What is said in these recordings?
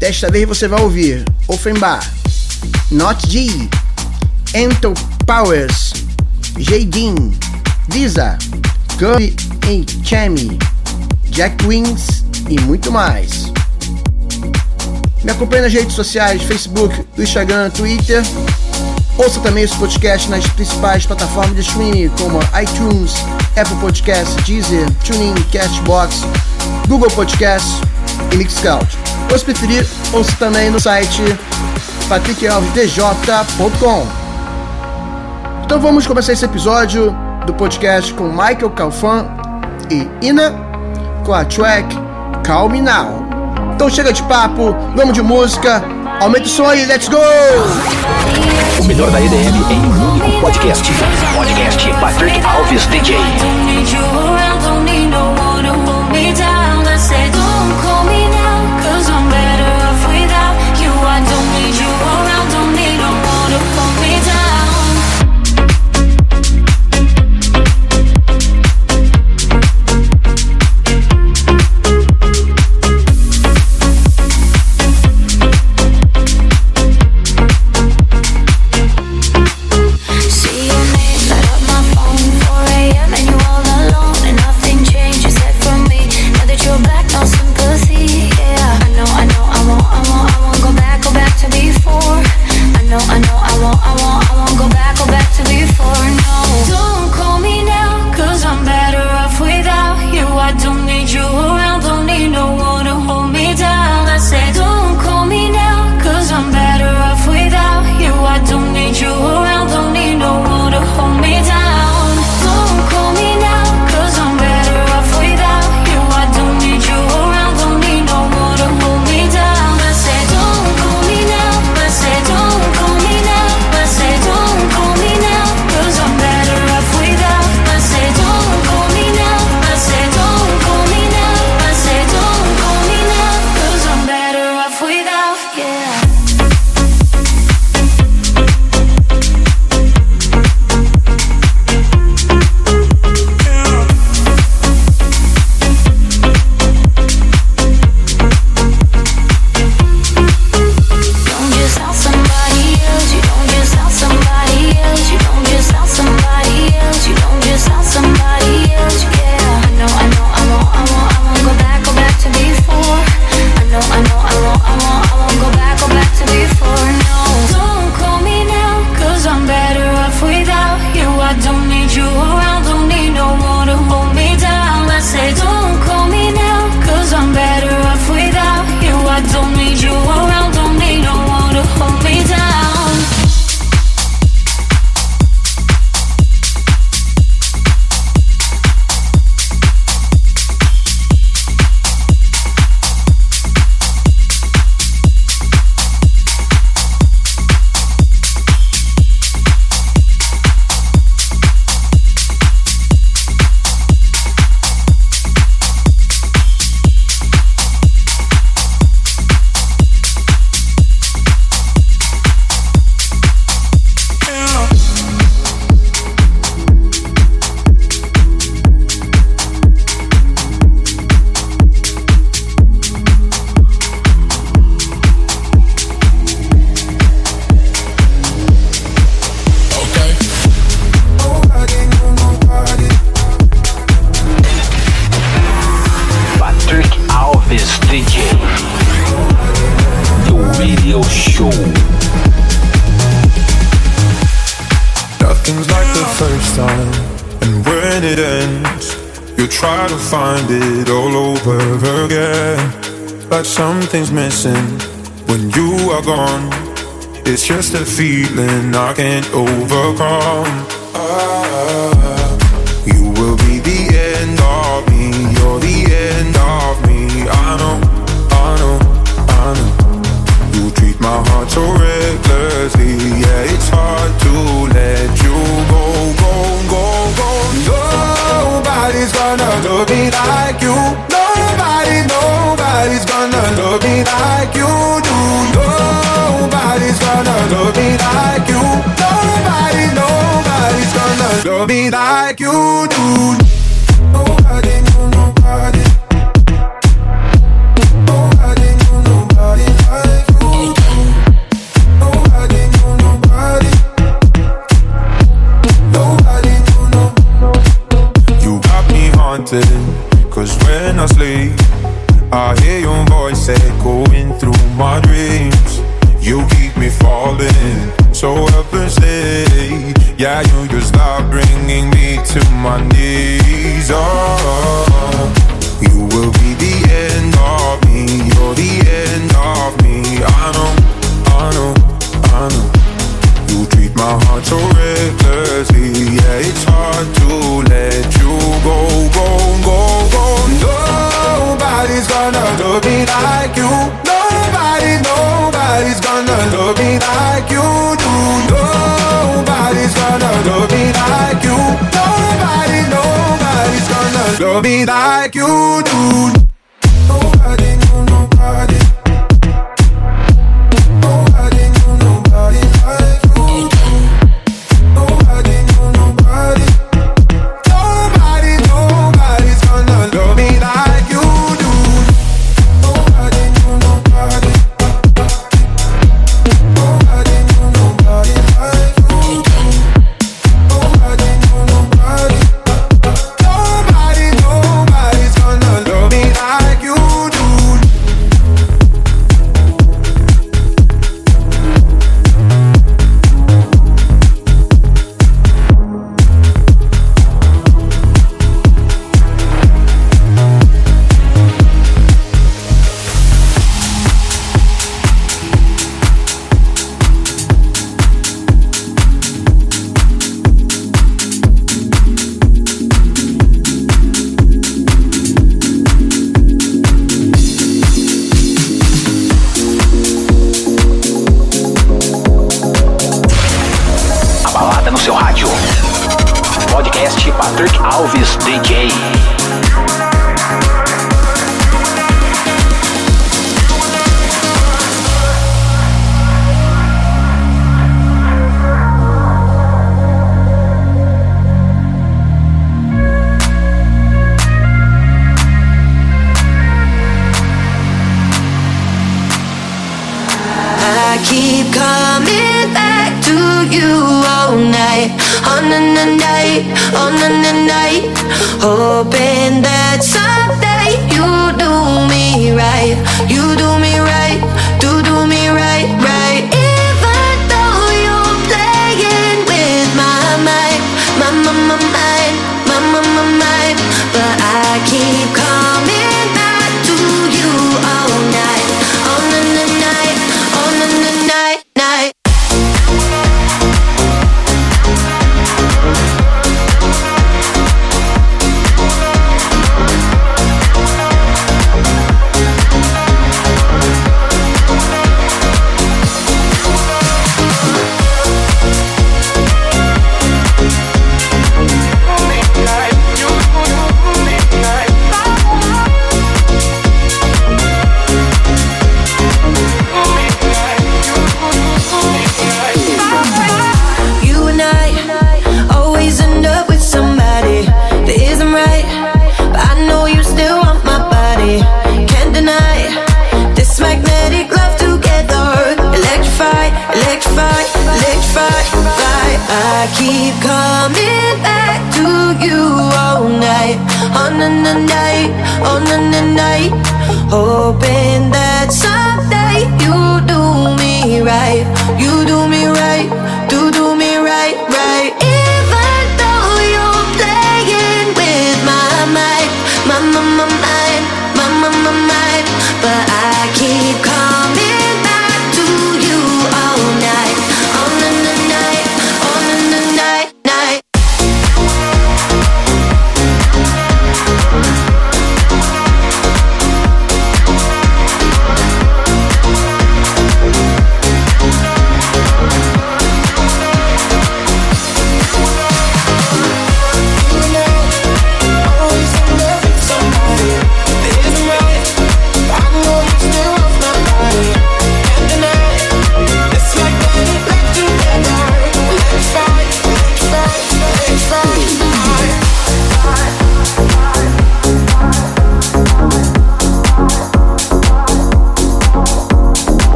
Desta vez você vai ouvir Offenbar, Not G, Ento Powers, Jadin, Visa, Curry e Chami, Jack Wings e muito mais. Me acompanhe nas redes sociais, Facebook, Instagram, Twitter. Ouça também esse podcast nas principais plataformas de streaming, como iTunes, Apple Podcasts, Deezer, TuneIn, Castbox, Google Podcasts e Mixcloud. Ou se preferir, ouça também no site patrickalvesdj.com. Então vamos começar esse episódio do podcast com Michael Calfan e Ina com a track Calm Me Now. Então chega de papo, vamos de música, aumenta o som aí, let's go! O melhor da EDM em um único podcast. Podcast Patrick Alves DJ. feeling I can't overcome. Ah, you will be the end of me. You're the end of me. I know, I know, I know. You treat my heart so recklessly. Yeah, it's hard to let you go, go, go, go. Nobody's gonna love me like you. Nobody, nobody's gonna love me like you. you do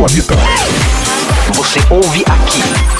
planeta. Você ouve aqui.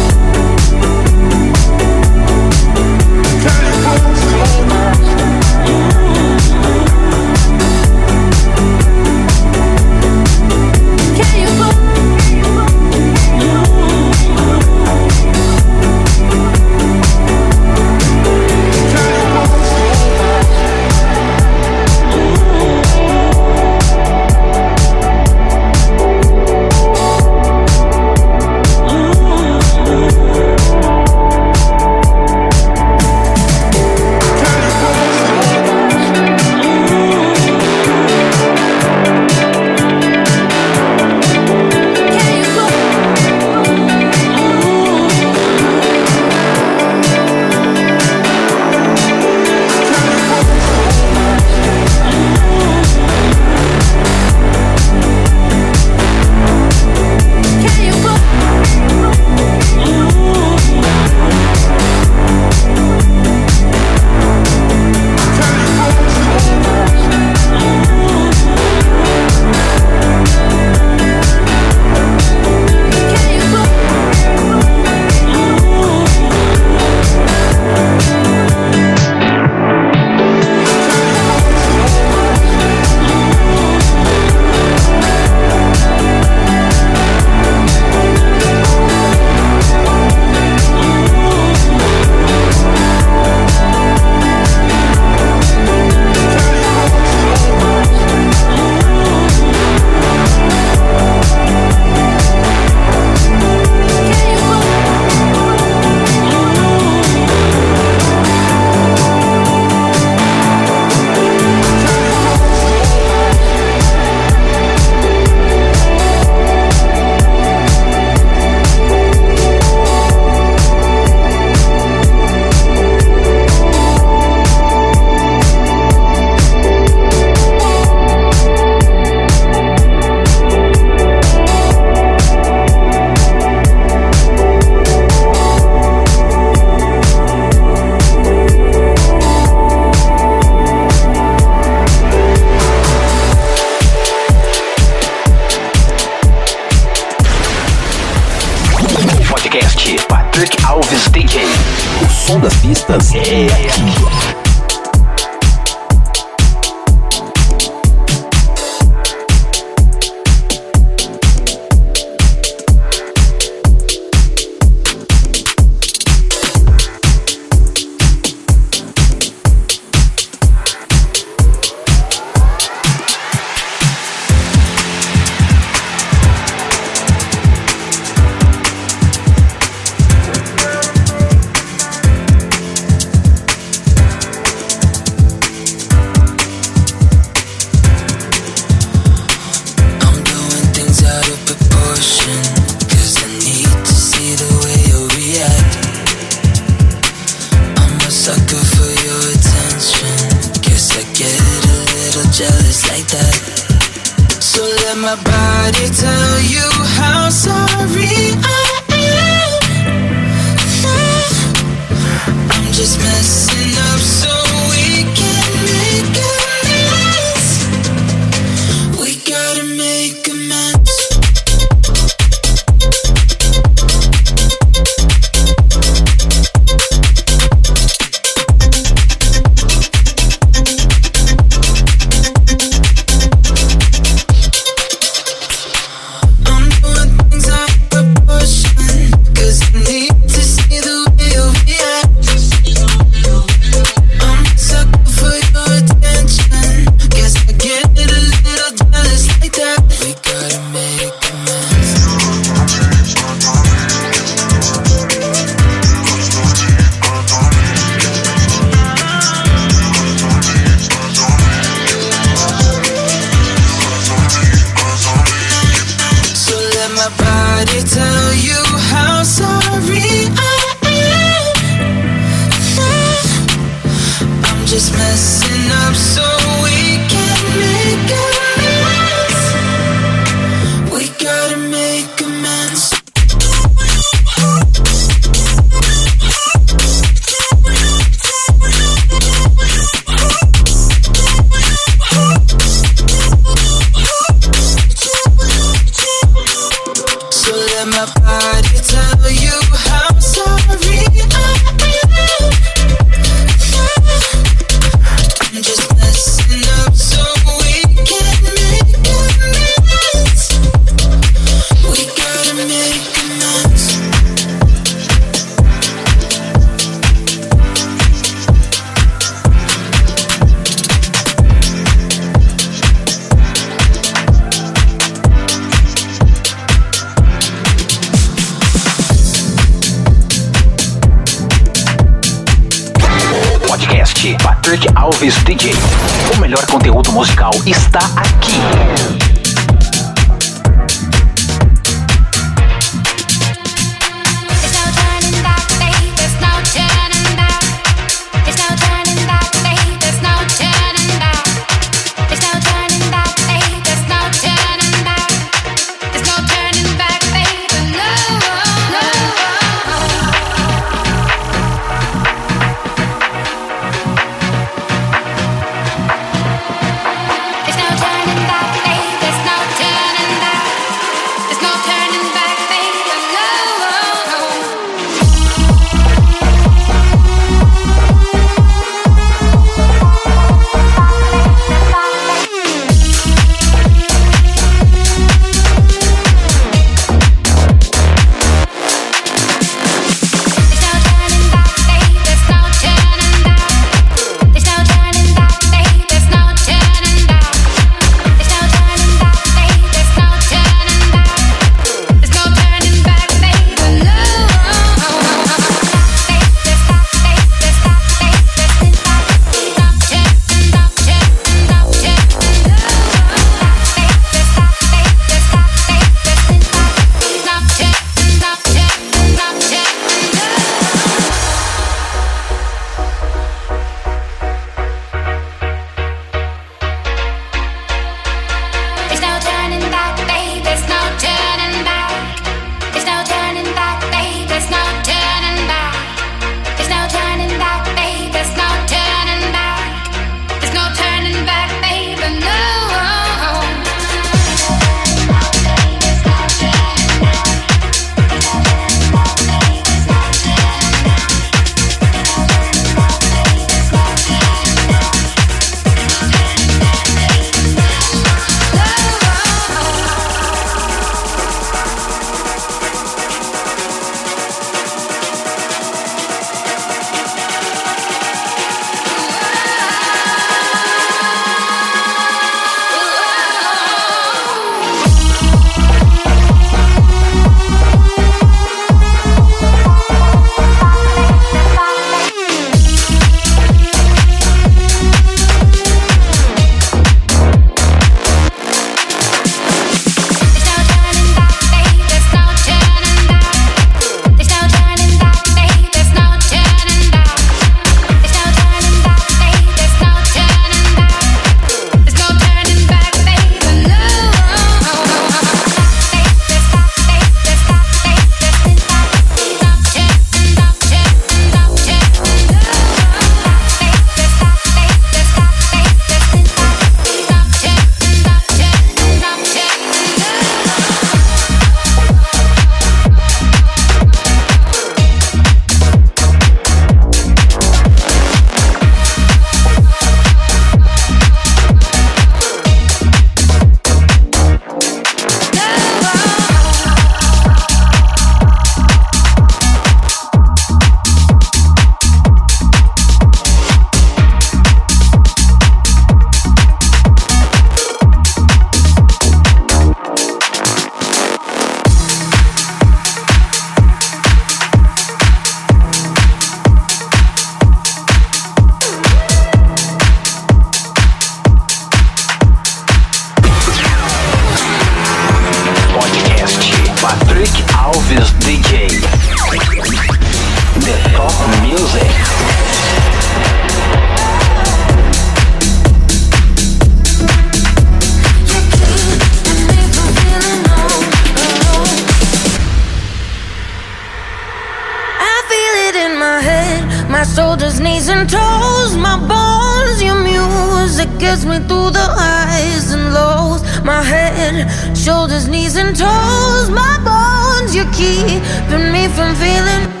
Toes, my bones. Your music gets me through the highs and lows. My head, shoulders, knees, and toes, my bones. You're keeping me from feeling.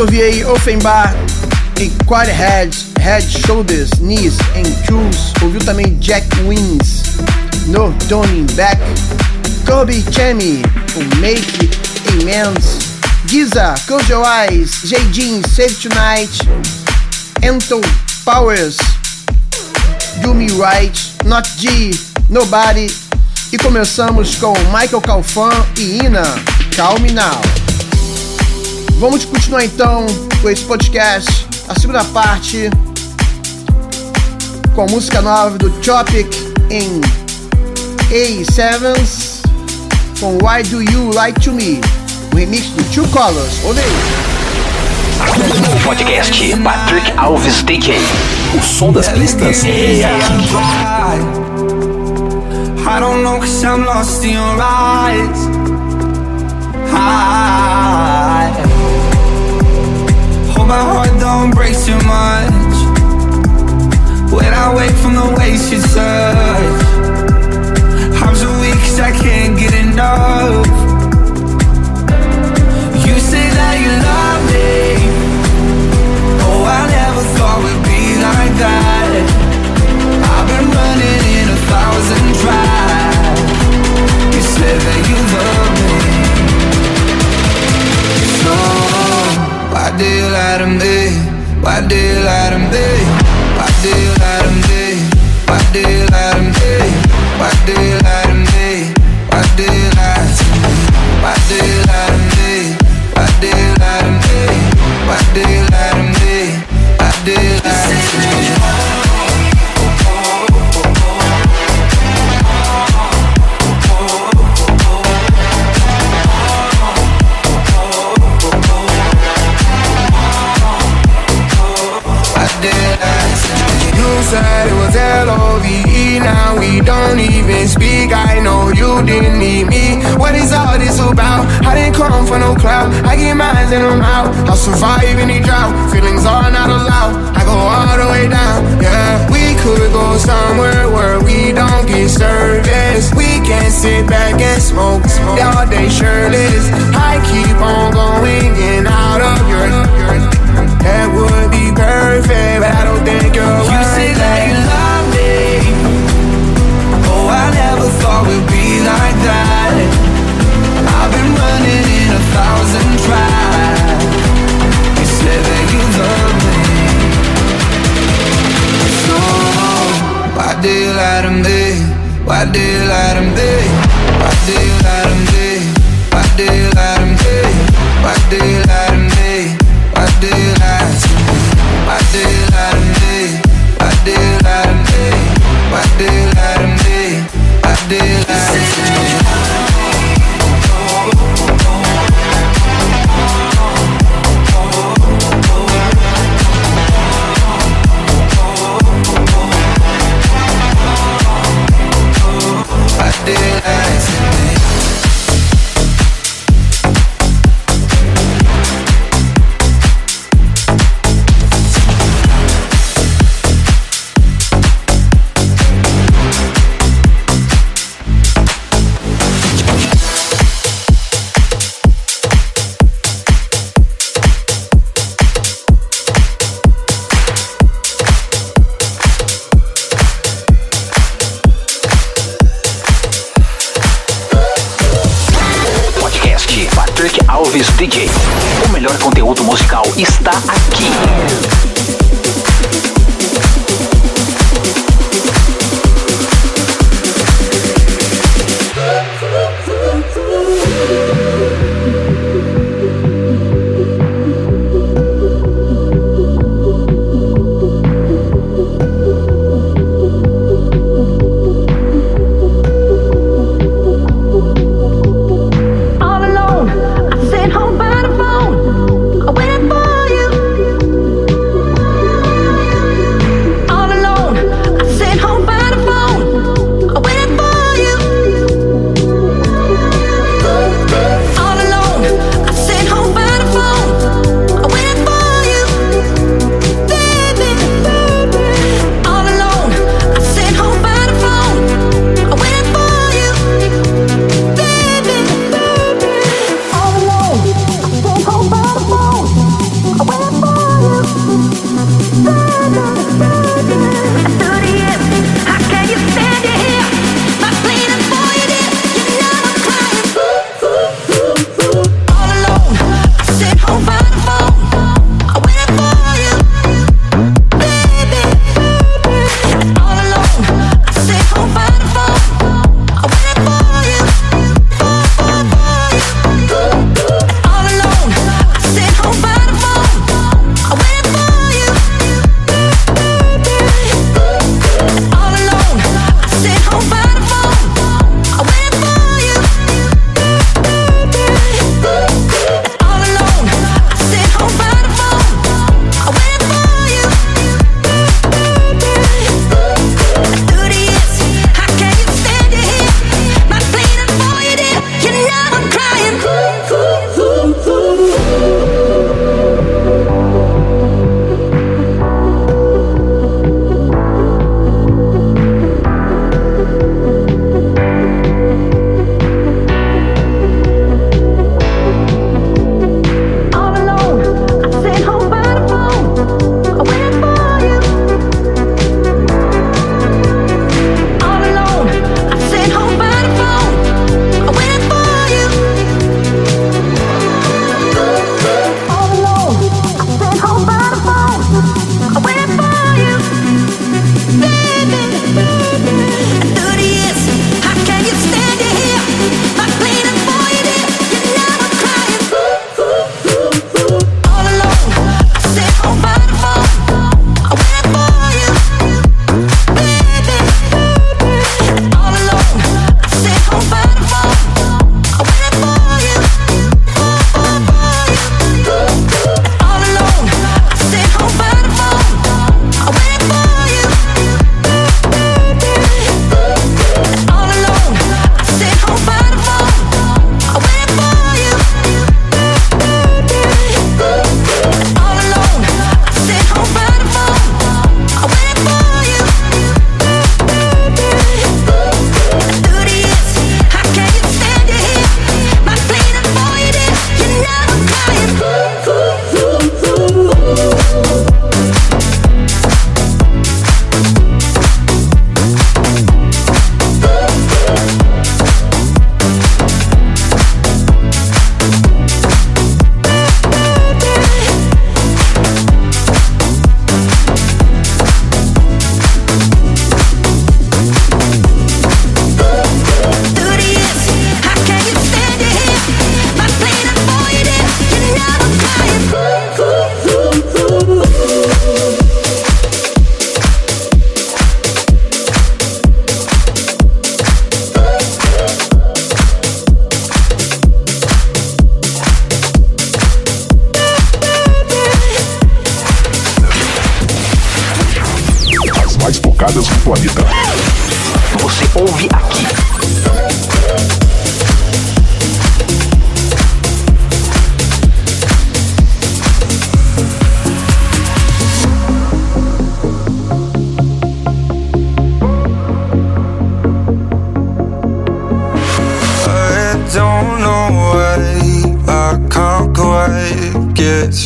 De ouvir aí Offenbach em Quarterhead, Head, Shoulders, Knees and Toes. Ouviu também Jack Wins no Tony Back. Kobe Chemi com Make Amends. Giza, Close Your Eyes, J. Jean, Save Tonight. Anton Powers, Do Me Right, Not G, Nobody. E começamos com Michael Calfan e Ina, Calm Now. Vamos continuar então com esse podcast, a segunda parte, com a música nova do Tropic em A7s, com Why Do You Like To Me, o remix do Two Colors. Aí. O podcast Patrick Alves DJ. O som das pistas é aqui. I don't know cause I'm lost in your eyes I Hope my heart don't break too much. When I wake from the ways you touch. I'm so weak cause I can't get enough. You say that you love me. Oh, I never thought we'd be like that Why do you lie to me? Why do you lie to me? Why do you lie to me? Why do you lie to me? Why do you lie to me? Why do you lie to me? Why do said it was L-O-V-E Now we don't even speak. I know you didn't need me. What is all this about? I didn't come for no clout. I get mines and I'm out. I'll survive any drought. Feelings are not allowed. I go all the way down, yeah We could go somewhere where we don't get service. We can sit back and smoke. Smoke All day shirtless. I keep on going in out of your That would be perfect But I don't think you're You worth say that you love me Oh, I never thought we'd be like that I've been running in a thousand tries You said that you love me So, why do you lie to me? Why do you lie to me? Why do you lie to me?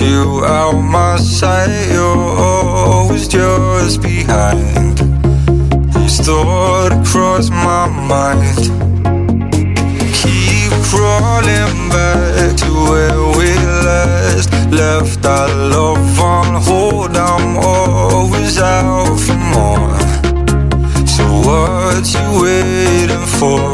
you out my sight. You're always just behind. This thought across my mind. Keep crawling back to where we last left our love on hold. I'm always out for more. So what you waiting for?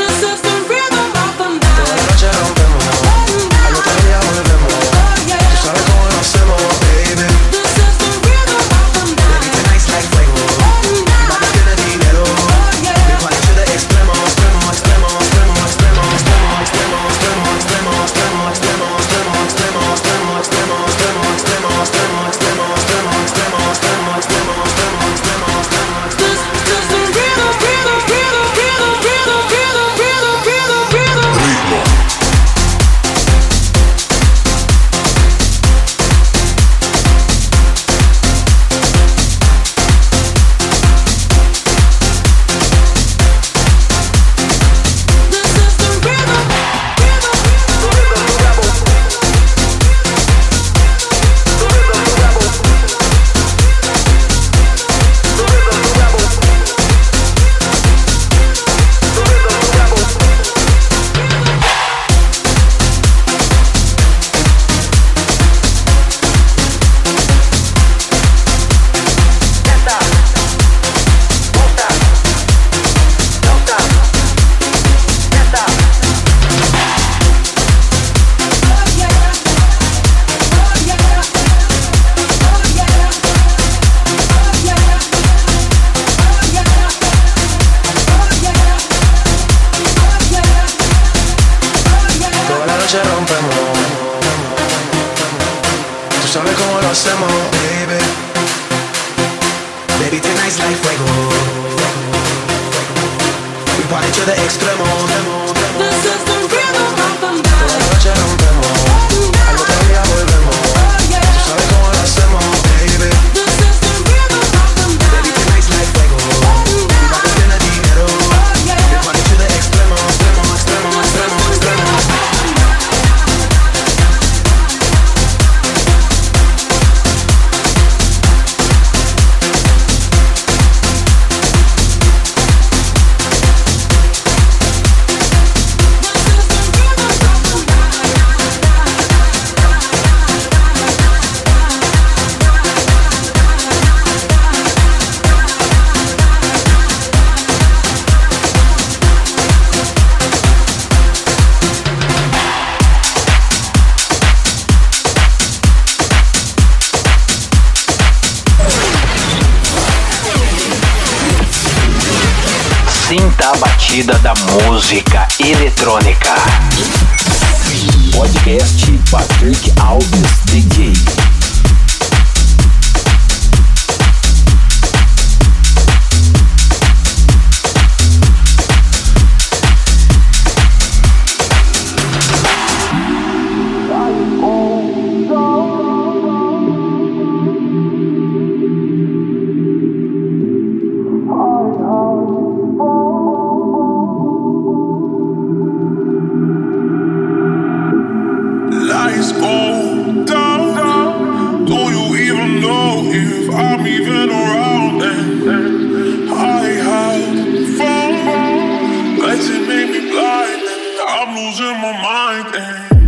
want some more, baby. Baby, tonight's like fuego. We party to the extremo. vida da música eletrônica. Podcast Patrick Alves DJ. losing my mind. Eh?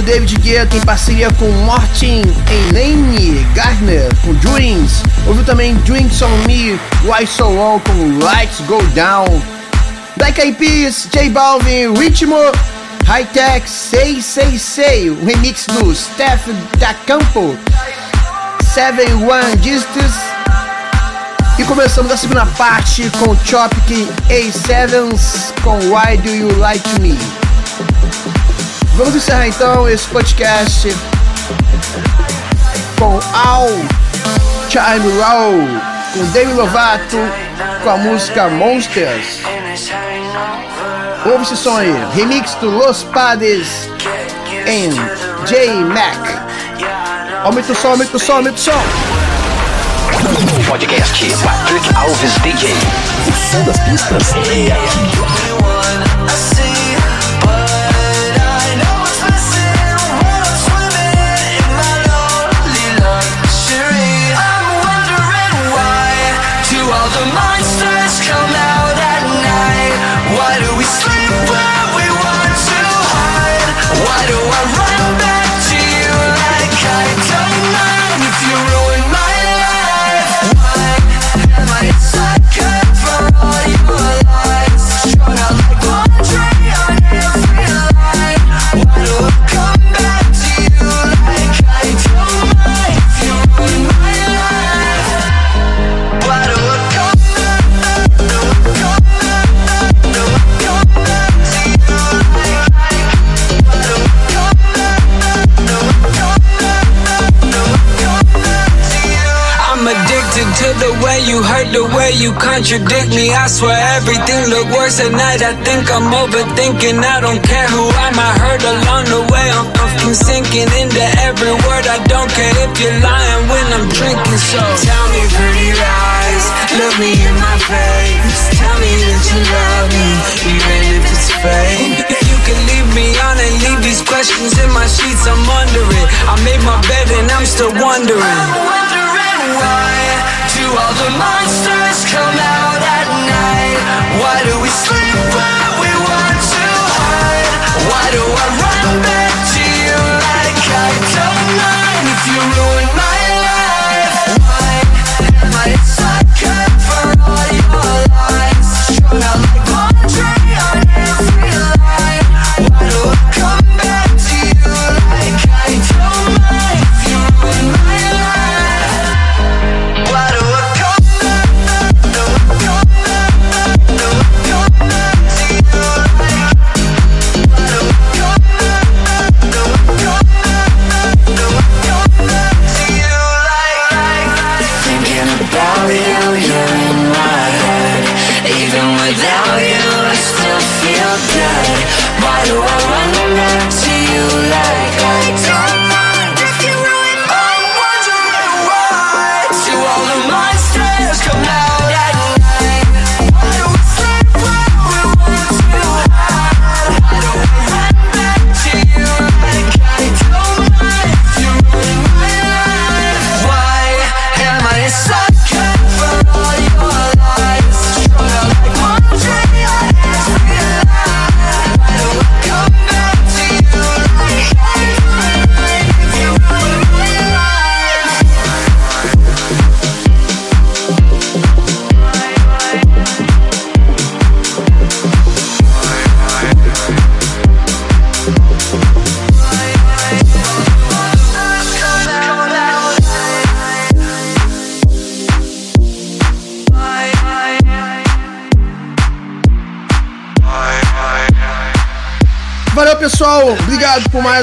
Do David Guetta em parceria com Martin Elaine Gardner com Dreams. Ouviu também Drinks on Me, Why So Long com Lights Go Down. Black Eyed Peas, J Balvin, Ritmo, High Tech, Say Say Say, o remix do Steph Da Campo, Seven One Distance. E começamos a segunda parte com Tropic A7s com Why Do You Like Me. Vamos encerrar então esse podcast com All Time Roll, com Demi Lovato, com a música Monsters. Ouve esse som aí, remix do Los Padres em J Mac. Aumenta o som, aumenta o som, aumenta o som. Podcast Patrick Alves DJ. O som das pistas é aqui. You contradict me. I swear everything look worse at night. I think I'm overthinking. I don't care who I might hurt along the way. I'm fucking sinking into every word. I don't care if you're lying when I'm drinking. So tell me pretty lies, look me in my face. Tell me that you love me, even if it's fake. You can leave me on and leave these questions in my sheets. I'm under it. I made my bed and I'm still wondering. I'm wondering why do all the monsters come out at night? Why do we sleep but we want to hide? Why do I run back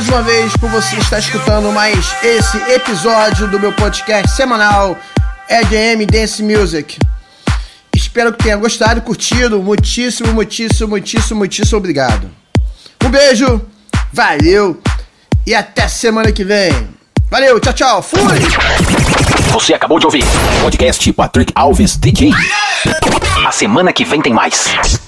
mais uma vez por você estar escutando mais esse episódio do meu podcast semanal EDM Dance Music. Espero que tenha gostado curtido. Muitíssimo, muitíssimo, muitíssimo, muitíssimo obrigado. Um beijo, valeu e até semana que vem. Valeu, tchau, tchau. Fui! Você acabou de ouvir Podcast Patrick Alves DJ. A semana que vem tem mais.